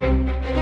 Thank you.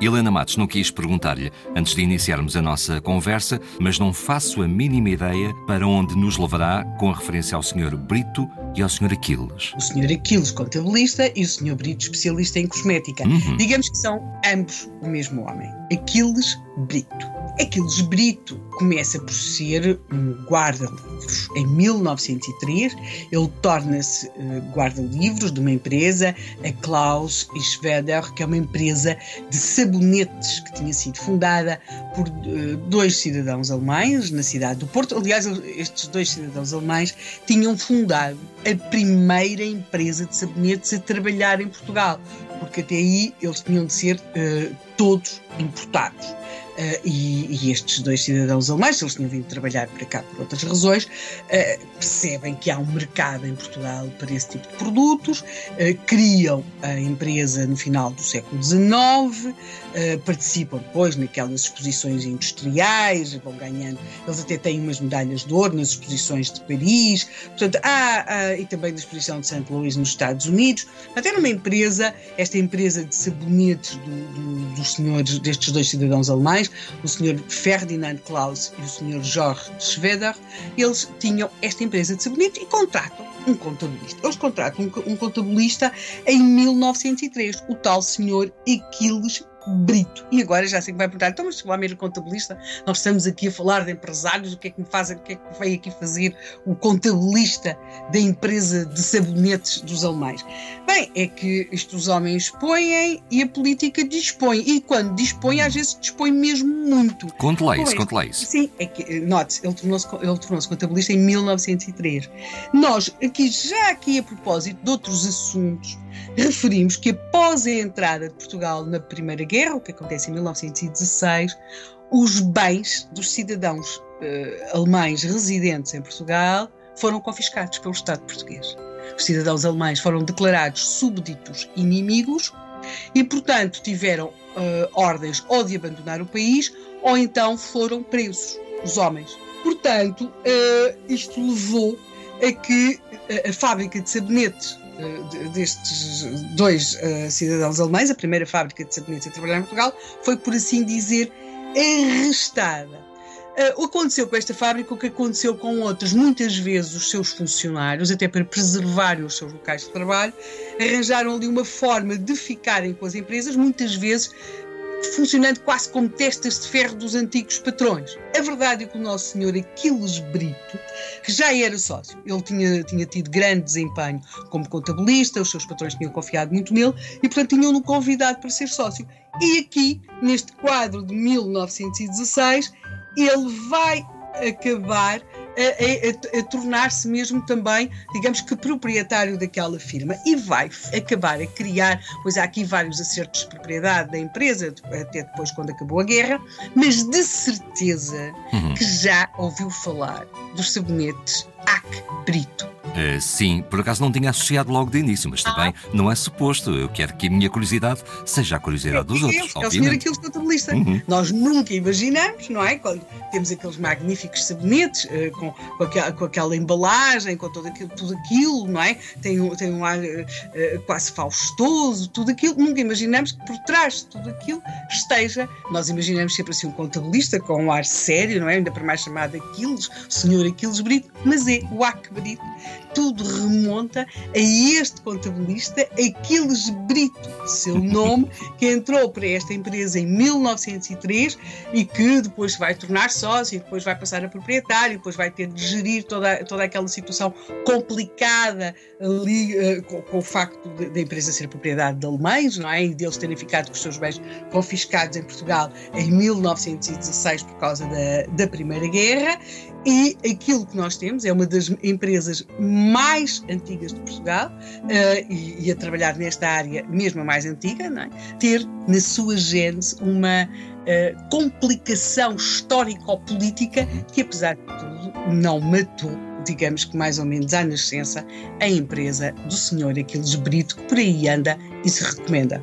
Helena Matos não quis perguntar-lhe antes de iniciarmos a nossa conversa, mas não faço a mínima ideia para onde nos levará com a referência ao Sr. Brito e ao Sr. Aquiles. O Sr. Aquiles, contabilista, e o Sr. Brito, especialista em cosmética. Uhum. Digamos que são ambos o mesmo homem. Aquiles Brito. Aquiles Brito começa por ser um guarda-livros. Em 1903, ele torna-se uh, guarda-livros de uma empresa, a Klaus Schweder, que é uma empresa de sabonetes que tinha sido fundada por uh, dois cidadãos alemães na cidade do Porto. Aliás, estes dois cidadãos alemães tinham fundado a primeira empresa de sabonetes a trabalhar em Portugal, porque até aí eles tinham de ser uh, todos importados. Uh, e, e, estes dois cidadãos alemães, eles tinham vindo trabalhar para cá por outras razões, uh, percebem que há um mercado em Portugal para esse tipo de produtos, uh, criam a empresa no final do século XIX, participam depois naquelas exposições industriais, vão ganhando, eles até têm umas medalhas de ouro nas exposições de Paris, portanto, há, e também na exposição de St. Louis nos Estados Unidos. Até numa empresa, esta empresa de sabonetes do, do, senhores, destes dois cidadãos alemães, o Sr. Ferdinand Klaus e o Sr. Jorge Schweder, eles tinham esta empresa de sabonete e contratam um contabilista. Eles contratam um, um contabilista em 1903, o tal Sr. Aquiles Brito. E agora já sei que vai perguntar, então, mas lá mesmo contabilista, nós estamos aqui a falar de empresários, o que é que me faz, o que é que veio aqui fazer o contabilista da empresa de sabonetes dos alemães? Bem, é que estes homens põem e a política dispõe. E quando dispõe, às vezes dispõe mesmo muito. Conte lá isso, conte lá isso. Sim, é que, note, ele tornou-se tornou contabilista em 1903. Nós, aqui, já aqui a propósito de outros assuntos, referimos que após a entrada de Portugal na Primeira Guerra, o que acontece em 1916, os bens dos cidadãos uh, alemães residentes em Portugal foram confiscados pelo Estado português. Os cidadãos alemães foram declarados súbditos inimigos e, portanto, tiveram uh, ordens ou de abandonar o país ou então foram presos, os homens. Portanto, uh, isto levou a que a, a fábrica de sabonetes destes dois uh, cidadãos alemães, a primeira fábrica de sabonetes a trabalhar em Portugal, foi, por assim dizer, arrestada. Uh, o que aconteceu com esta fábrica, o que aconteceu com outros, muitas vezes os seus funcionários, até para preservarem os seus locais de trabalho, arranjaram ali uma forma de ficarem com as empresas, muitas vezes funcionando quase como testas de ferro dos antigos patrões. A verdade é que o nosso senhor Aquiles Brito, que já era sócio, ele tinha, tinha tido grande desempenho como contabilista, os seus patrões tinham confiado muito nele e, portanto, tinham-no convidado para ser sócio. E aqui, neste quadro de 1916, ele vai acabar a, a, a tornar-se mesmo também, digamos que, proprietário daquela firma e vai acabar a criar, pois há aqui vários acertos de propriedade da empresa, até depois quando acabou a guerra, mas de certeza uhum. que já ouviu falar dos sabonetes Ac Brito. Uh, sim, por acaso não tinha associado logo de início, mas também ah. não é suposto. Eu quero que a minha curiosidade seja a curiosidade dos outros. É o senhor aquilo contabilista. Uhum. Nós nunca imaginamos, não é? Quando temos aqueles magníficos sabonetes uh, com, com, aquela, com, aquela, embalagem, com tudo aquilo, tudo aquilo não é? Tem, tem um ar uh, quase faustoso, tudo aquilo. Nunca imaginamos que por trás de tudo aquilo esteja. Nós imaginamos sempre assim um contabilista com um ar sério, não é? Ainda para mais chamado Aquiles, senhor Aquiles Brito, mas é o Ac Brito tudo remonta a este contabilista, Aquiles Brito, seu nome, que entrou para esta empresa em 1903 e que depois vai tornar sócio, e depois vai passar a proprietário, depois vai ter de gerir toda, toda aquela situação complicada ali uh, com, com, o facto da empresa ser propriedade de alemães, não é? E deles terem ficado com os seus bens confiscados em Portugal em 1916 por causa da, da Primeira Guerra. E aquilo que nós temos é uma das empresas mais antigas de Portugal uh, e, e, a trabalhar nesta área mesmo a mais antiga, é? ter na sua gênese uma uh, complicação histórico-política que, apesar de tudo, não matou digamos que mais ou menos à nascença, a empresa do senhor Aquiles Brito, que por aí anda e se recomenda.